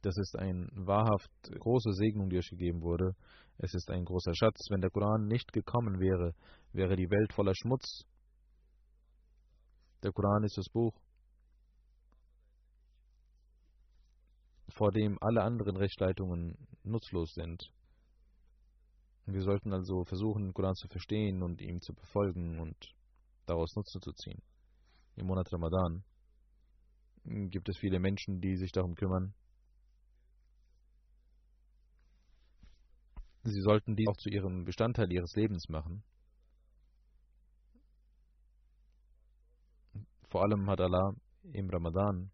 Das ist eine wahrhaft große Segnung, die euch gegeben wurde. Es ist ein großer Schatz. Wenn der Koran nicht gekommen wäre, wäre die Welt voller Schmutz. Der Koran ist das Buch, vor dem alle anderen Rechtsleitungen nutzlos sind. Wir sollten also versuchen, den Koran zu verstehen und ihm zu befolgen und daraus Nutzen zu ziehen. Im Monat Ramadan gibt es viele Menschen, die sich darum kümmern. Sie sollten dies auch zu ihrem Bestandteil ihres Lebens machen. Vor allem hat Allah im Ramadan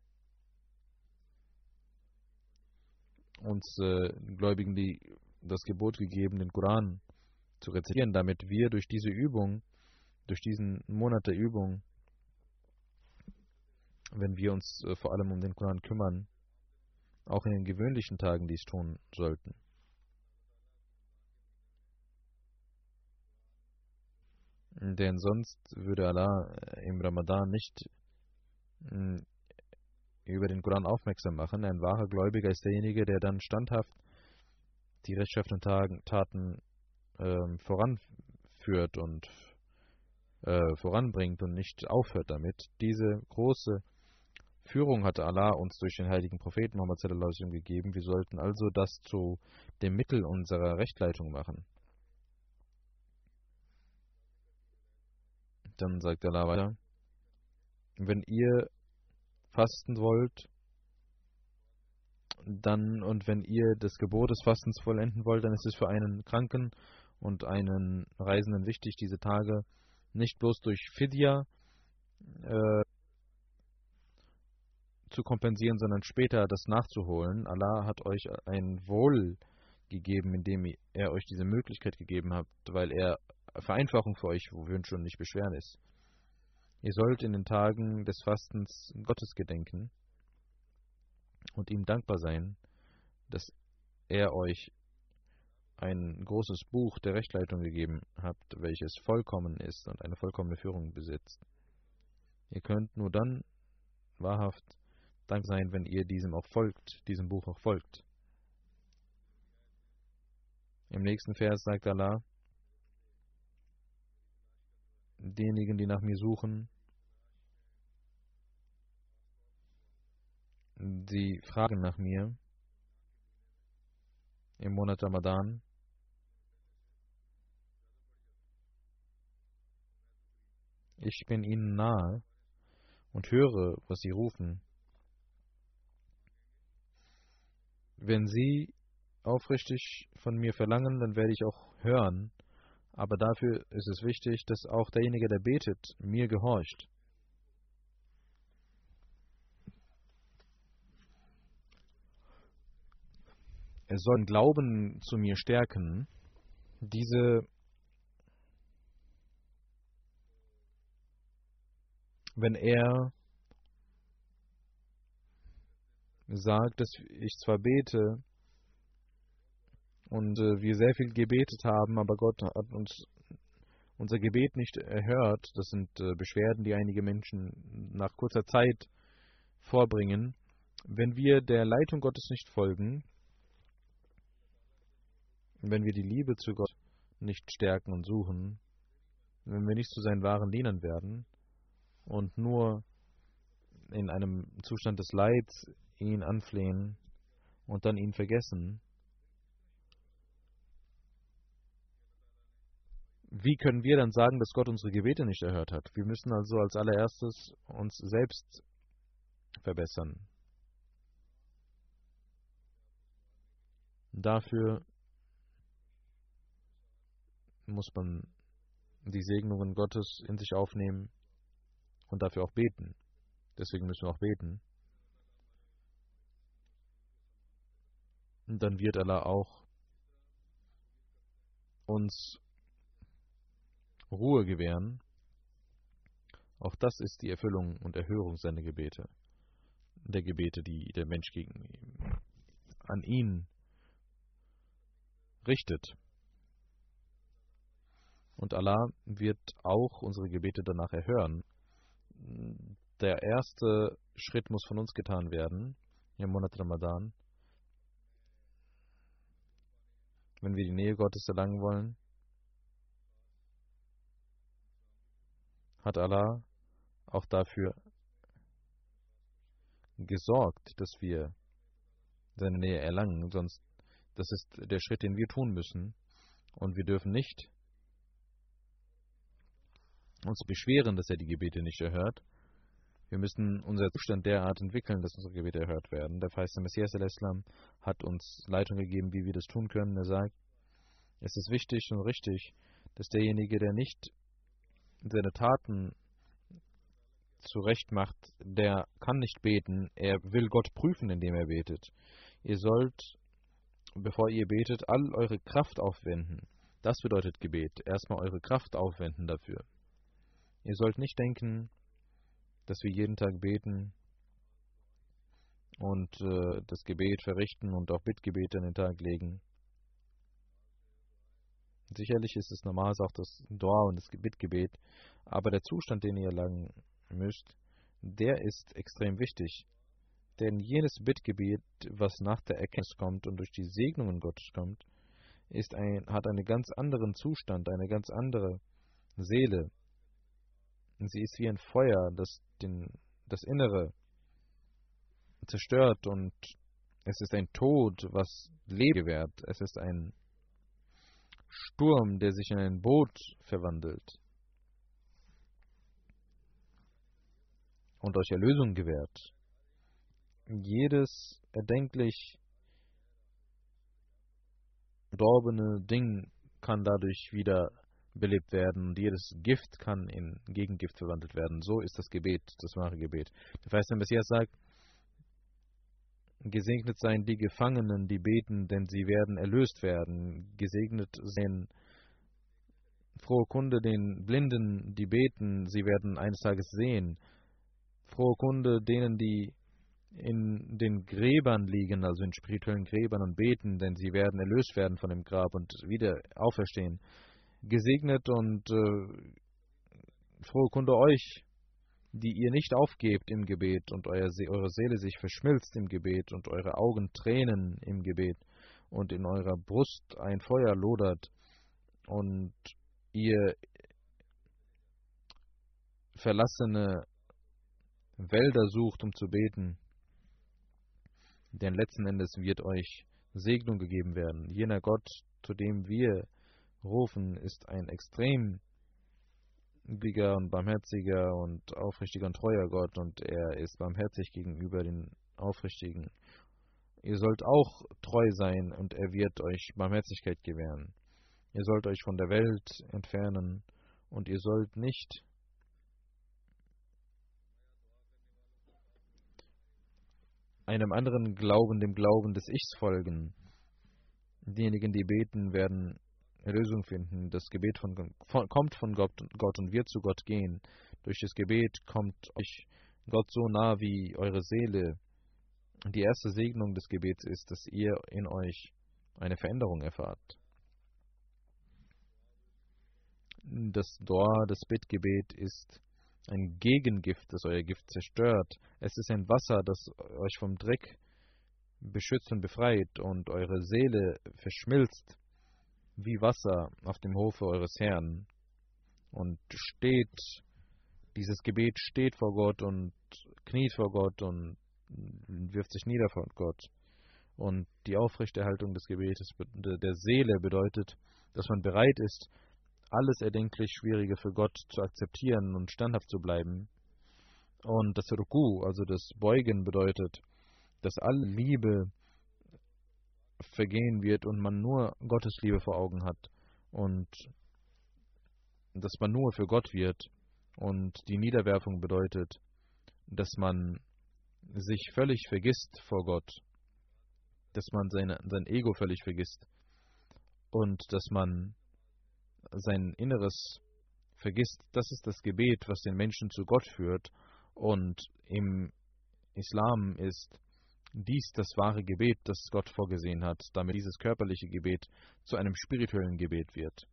uns äh, Gläubigen die, das Gebot gegeben, den Koran zu rezitieren, damit wir durch diese Übung, durch diesen Monat der Übung, wenn wir uns äh, vor allem um den Koran kümmern, auch in den gewöhnlichen Tagen dies tun sollten. Denn sonst würde Allah äh, im Ramadan nicht hm, über den Koran aufmerksam machen. Ein wahrer Gläubiger ist derjenige, der dann standhaft die rechtschaffenen Taten äh, voranführt und äh, voranbringt und nicht aufhört damit. Diese große Führung hatte Allah uns durch den heiligen Propheten Muhammad gegeben. Wir sollten also das zu dem Mittel unserer Rechtleitung machen. Dann sagt Allah weiter, wenn ihr fasten wollt, dann und wenn ihr das Gebot des Fastens vollenden wollt, dann ist es für einen Kranken und einen Reisenden wichtig, diese Tage nicht bloß durch Fidya äh, zu kompensieren, sondern später das nachzuholen. Allah hat euch ein Wohl gegeben, indem er euch diese Möglichkeit gegeben hat, weil er Vereinfachung für euch wünscht und nicht Beschwernis. Ihr sollt in den Tagen des Fastens Gottes gedenken und ihm dankbar sein, dass er euch ein großes Buch der Rechtleitung gegeben hat, welches vollkommen ist und eine vollkommene Führung besitzt. Ihr könnt nur dann wahrhaft Dank sein, wenn ihr diesem auch folgt, diesem Buch auch folgt. Im nächsten Vers sagt Allah, diejenigen, die nach mir suchen, sie fragen nach mir im Monat Ramadan. Ich bin ihnen nahe und höre, was sie rufen. Wenn sie aufrichtig von mir verlangen, dann werde ich auch hören aber dafür ist es wichtig, dass auch derjenige, der betet, mir gehorcht. Er soll Glauben zu mir stärken. Diese wenn er sagt, dass ich zwar bete, und äh, wir sehr viel gebetet haben, aber Gott hat uns unser Gebet nicht erhört. Das sind äh, Beschwerden, die einige Menschen nach kurzer Zeit vorbringen. Wenn wir der Leitung Gottes nicht folgen, wenn wir die Liebe zu Gott nicht stärken und suchen, wenn wir nicht zu seinen wahren Dienern werden und nur in einem Zustand des Leids ihn anflehen und dann ihn vergessen, wie können wir dann sagen, dass Gott unsere Gebete nicht erhört hat? Wir müssen also als allererstes uns selbst verbessern. Dafür muss man die Segnungen Gottes in sich aufnehmen und dafür auch beten. Deswegen müssen wir auch beten. Und dann wird Allah auch uns Ruhe gewähren, auch das ist die Erfüllung und Erhörung seiner Gebete, der Gebete, die der Mensch gegen an ihn richtet. Und Allah wird auch unsere Gebete danach erhören. Der erste Schritt muss von uns getan werden im Monat Ramadan. Wenn wir die Nähe Gottes erlangen wollen, hat Allah auch dafür gesorgt, dass wir seine Nähe erlangen, sonst das ist der Schritt, den wir tun müssen. Und wir dürfen nicht uns beschweren, dass er die Gebete nicht erhört. Wir müssen unser Zustand derart entwickeln, dass unsere Gebete erhört werden. Der Feist der Messias al-Islam hat uns Leitung gegeben, wie wir das tun können. Er sagt, es ist wichtig und richtig, dass derjenige, der nicht seine Taten zurecht macht, der kann nicht beten, er will Gott prüfen, indem er betet. Ihr sollt, bevor ihr betet, all eure Kraft aufwenden. Das bedeutet Gebet. Erstmal eure Kraft aufwenden dafür. Ihr sollt nicht denken, dass wir jeden Tag beten und äh, das Gebet verrichten und auch Bittgebete an den Tag legen. Sicherlich ist es normal auch das Dua und das Bittgebet, aber der Zustand, den ihr erlangen müsst, der ist extrem wichtig. Denn jenes Bittgebet, was nach der Erkenntnis kommt und durch die Segnungen Gottes kommt, ist ein, hat einen ganz anderen Zustand, eine ganz andere Seele. Sie ist wie ein Feuer, das den, das Innere zerstört und es ist ein Tod, was Leben gewährt. Es ist ein Sturm, der sich in ein Boot verwandelt und euch Erlösung gewährt. Jedes erdenklich verdorbene Ding kann dadurch wieder belebt werden und jedes Gift kann in Gegengift verwandelt werden. So ist das Gebet, das wahre Gebet. Der der Messias sagt, Gesegnet seien die Gefangenen, die beten, denn sie werden erlöst werden. Gesegnet seien frohe Kunde den Blinden, die beten, sie werden eines Tages sehen. Frohe Kunde denen, die in den Gräbern liegen, also in spirituellen Gräbern und beten, denn sie werden erlöst werden von dem Grab und wieder auferstehen. Gesegnet und äh, frohe Kunde euch, die ihr nicht aufgebt im Gebet und eure Seele sich verschmilzt im Gebet und eure Augen tränen im Gebet und in eurer Brust ein Feuer lodert und ihr verlassene Wälder sucht, um zu beten, denn letzten Endes wird euch Segnung gegeben werden. Jener Gott, zu dem wir rufen, ist ein extrem gütiger und barmherziger und aufrichtiger und treuer Gott und er ist barmherzig gegenüber den Aufrichtigen. Ihr sollt auch treu sein und er wird euch Barmherzigkeit gewähren. Ihr sollt euch von der Welt entfernen und ihr sollt nicht einem anderen Glauben, dem Glauben des Ichs folgen. Diejenigen, die beten, werden Erlösung finden. Das Gebet von, von, kommt von Gott, Gott und wird zu Gott gehen. Durch das Gebet kommt euch Gott so nah wie eure Seele. Die erste Segnung des Gebets ist, dass ihr in euch eine Veränderung erfahrt. Das Dor, das Bittgebet ist ein Gegengift, das euer Gift zerstört. Es ist ein Wasser, das euch vom Dreck beschützt und befreit und eure Seele verschmilzt wie Wasser auf dem Hofe eures Herrn und steht, dieses Gebet steht vor Gott und kniet vor Gott und wirft sich nieder vor Gott. Und die Aufrechterhaltung des Gebetes der Seele bedeutet, dass man bereit ist, alles erdenklich Schwierige für Gott zu akzeptieren und standhaft zu bleiben. Und das Ruku, also das Beugen, bedeutet, dass alle Liebe vergehen wird und man nur Gottes Liebe vor Augen hat und dass man nur für Gott wird und die Niederwerfung bedeutet, dass man sich völlig vergisst vor Gott, dass man seine, sein Ego völlig vergisst und dass man sein Inneres vergisst. Das ist das Gebet, was den Menschen zu Gott führt und im Islam ist dies das wahre Gebet, das Gott vorgesehen hat, damit dieses körperliche Gebet zu einem spirituellen Gebet wird.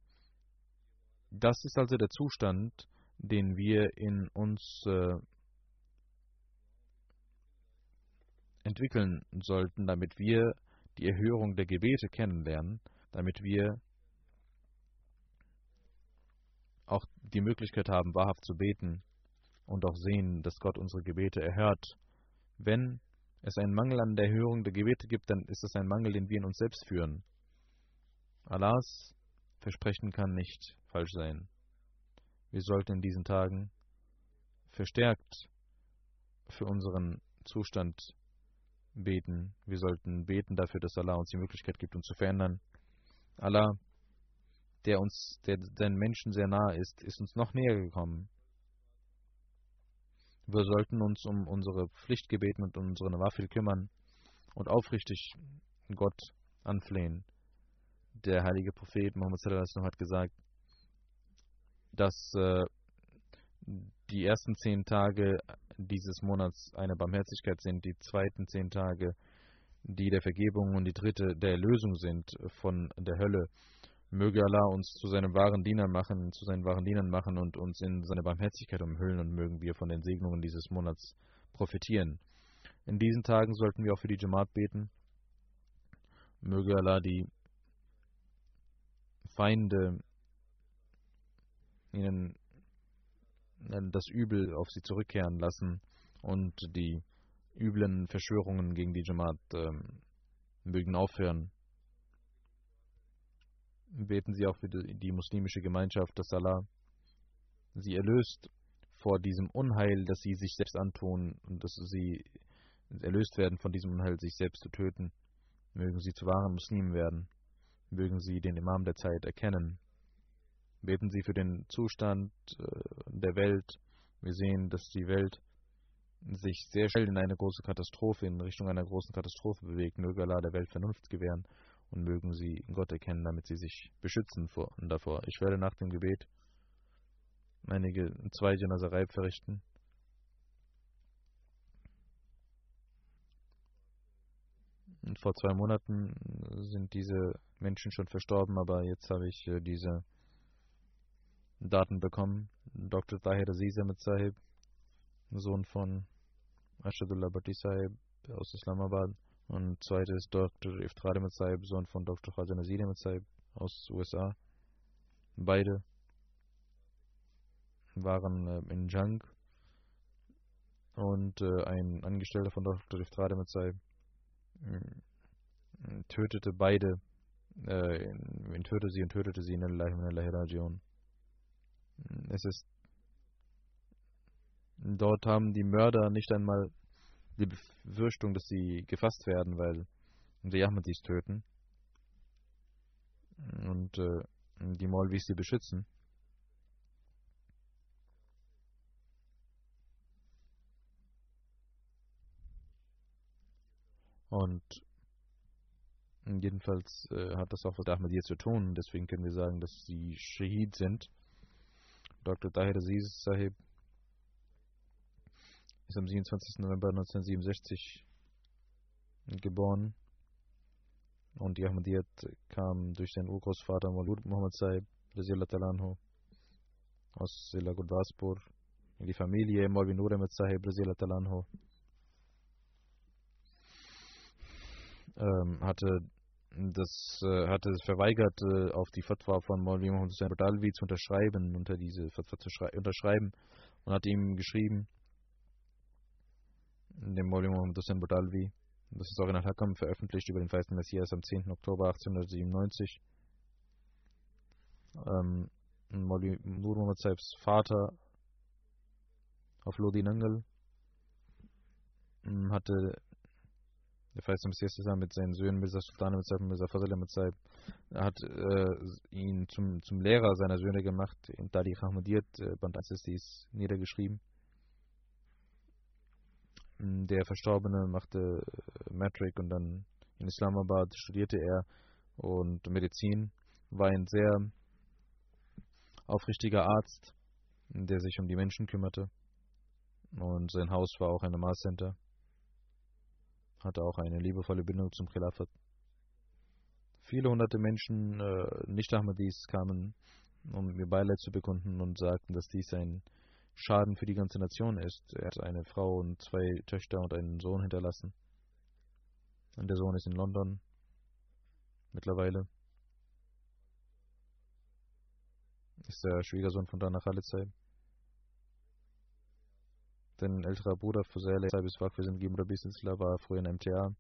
Das ist also der Zustand, den wir in uns äh, entwickeln sollten, damit wir die Erhörung der Gebete kennenlernen damit wir auch die Möglichkeit haben, wahrhaft zu beten und auch sehen, dass Gott unsere Gebete erhört. Wenn es einen Mangel an der Erhörung der Gebete gibt, dann ist es ein Mangel, den wir in uns selbst führen. Allahs Versprechen kann nicht falsch sein. Wir sollten in diesen Tagen verstärkt für unseren Zustand beten. Wir sollten beten dafür, dass Allah uns die Möglichkeit gibt, uns zu verändern. Allah, der uns, der den Menschen sehr nahe ist, ist uns noch näher gekommen. Wir sollten uns um unsere Pflichtgebeten und um unsere Nawafil kümmern und aufrichtig Gott anflehen. Der heilige Prophet Muhammad sallallahu hat gesagt, dass äh, die ersten zehn Tage dieses Monats eine Barmherzigkeit sind, die zweiten zehn Tage die der Vergebung und die dritte der Erlösung sind von der Hölle. Möge Allah uns zu seinem wahren Diener machen, zu seinen wahren Dienern machen und uns in seine Barmherzigkeit umhüllen und mögen wir von den Segnungen dieses Monats profitieren. In diesen Tagen sollten wir auch für die Jamaat beten. Möge Allah die Feinde ihnen das Übel auf sie zurückkehren lassen und die üblen Verschwörungen gegen die Jamaat ähm, mögen aufhören. Beten Sie auch für die, muslimische Gemeinschaft, dass Allah sie erlöst vor diesem Unheil, das sie sich selbst antun und dass sie erlöst werden von diesem Unheil, sich selbst zu töten. Mögen sie zu wahren Muslimen werden. Mögen sie den Imam der Zeit erkennen. Beten Sie für den Zustand äh, der Welt. Wir sehen, dass die Welt sich sehr schnell in eine große Katastrophe, in Richtung einer großen Katastrophe bewegt. Möge Allah der Welt Vernunft gewähren und mögen sie Gott erkennen, damit sie sich beschützen vor, davor. Ich werde nach dem Gebet einige zwei Janaserei verrichten. Vor zwei Monaten sind diese Menschen schon verstorben, aber jetzt habe ich äh, diese Daten bekommen. Dr. Tahir Aziz Ahmed Sahib, Sohn von Ashadullah Bhatti Sahib aus Islamabad. Und zweite ist Dr. Iftar Ahmed Sahib, Sohn von Dr. Khaja Nazir Ahmed Sahib aus USA. Beide waren äh, in Jang und äh, ein Angestellter von Dr. Iftar Ahmed Sahib äh, tötete beide, äh, entführte sie und tötete sie in der Rajion. Es ist dort haben die Mörder nicht einmal die Befürchtung, dass sie gefasst werden, weil die Ahmadis töten und äh, die Maulvis sie beschützen. Und jedenfalls äh, hat das auch mit Ahmadiyya zu tun. Deswegen können wir sagen, dass sie Shahid sind. Dr. Tahir Aziz Sahib ist am 27. November 1967 geboren. Und die Ahmadiyyat kam durch seinen Urgroßvater Maulud Muhammad Sahib Anhu aus Silla Gurdaspur. Die Familie Maulvi Nur Ahmed Sahib Anhu ähm, hatte das äh, hatte verweigert, äh, auf die Fatwa von Maulvi Muhammad Hussein Badalvi zu unterschreiben, unter diese Fatwa zu unterschreiben und hat ihm geschrieben, dem Maulvi Muhammad Hussein Badalvi, das ist auch in Al-Hakam veröffentlicht über den feisten Messias am 10. Oktober 1897. Ähm, Maulvi Nur Muhammad Vater auf Lodi Nangal ähm, hatte der Feist Messias mit seinen Söhnen Mirza Sultan mit Saib, Mirza Fazl mit Saib, hat äh, ihn zum, zum Lehrer seiner Söhne gemacht. In Tariq Ahmadiyyat, äh, Band 1 ist niedergeschrieben. Der Verstorbene machte äh, Matric und dann in Islamabad studierte er und Medizin, war ein sehr aufrichtiger Arzt, der sich um die Menschen kümmerte. Und sein Haus war auch ein Namaz-Center hatte auch eine liebevolle Bindung zum Khilafat. Viele hunderte Menschen, äh, nicht Ahmadis, kamen, um mir Beileid zu bekunden und sagten, dass dies ein Schaden für die ganze Nation ist. Er hat eine Frau und zwei Töchter und einen Sohn hinterlassen. Und der Sohn ist in London mittlerweile. Ist der Schwiegersohn von Dana Khalizai. Sein älterer Bruder Fusel Saibiswak für sein Geber war früher in MTA.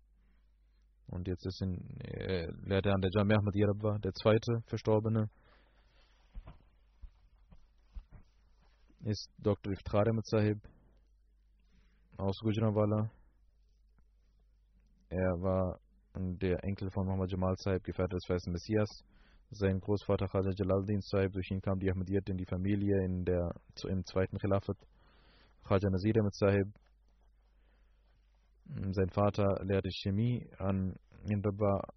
Und jetzt ist er äh, der an der Jamia Ahmad Yerab war, der zweite Verstorbene. Ist Dr. Iftar Ahmed Sahib aus Gujranwala. Er war der Enkel von Muhammad Jamal Sahib, Gefährte des Weißen Messias. Sein Großvater Khaja Jalaluddin Sahib, durch ihn kam die Ahmadiyyat in die Familie in der, im zweiten Khilafat. Khaja Nazir Ahmed Sahib. Sein Vater lehrte Chemie an in Baba.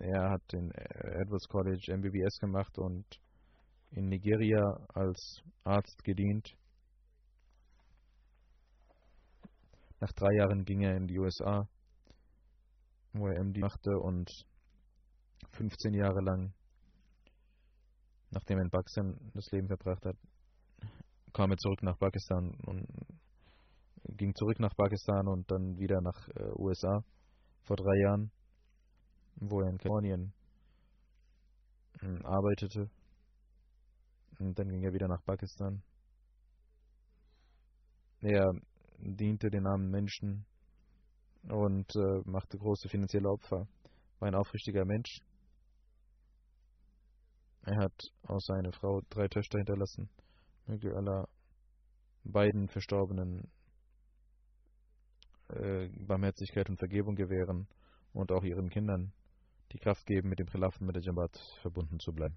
Er hat in Edwards College MBBS gemacht und in Nigeria als Arzt gedient. Nach drei Jahren ging er in die USA, wo er MD machte und 15 Jahre lang nachdem er in Pakistan das Leben verbracht hat, kam er zurück nach Pakistan und ging zurück nach Pakistan und dann wieder nach äh, USA vor drei Jahren, wo er in Kalifornien äh, arbeitete. Und dann ging er wieder nach Pakistan. Er diente den armen Menschen und äh, machte große finanzielle Opfer. War ein aufrichtiger Mensch er hat aus seiner Frau drei Töchter hinterlassen. Möge Allah beiden Verstorbenen äh, Barmherzigkeit und Vergebung gewähren und auch ihren Kindern die Kraft geben, mit dem Khilafen, mit der Jamaat verbunden zu bleiben.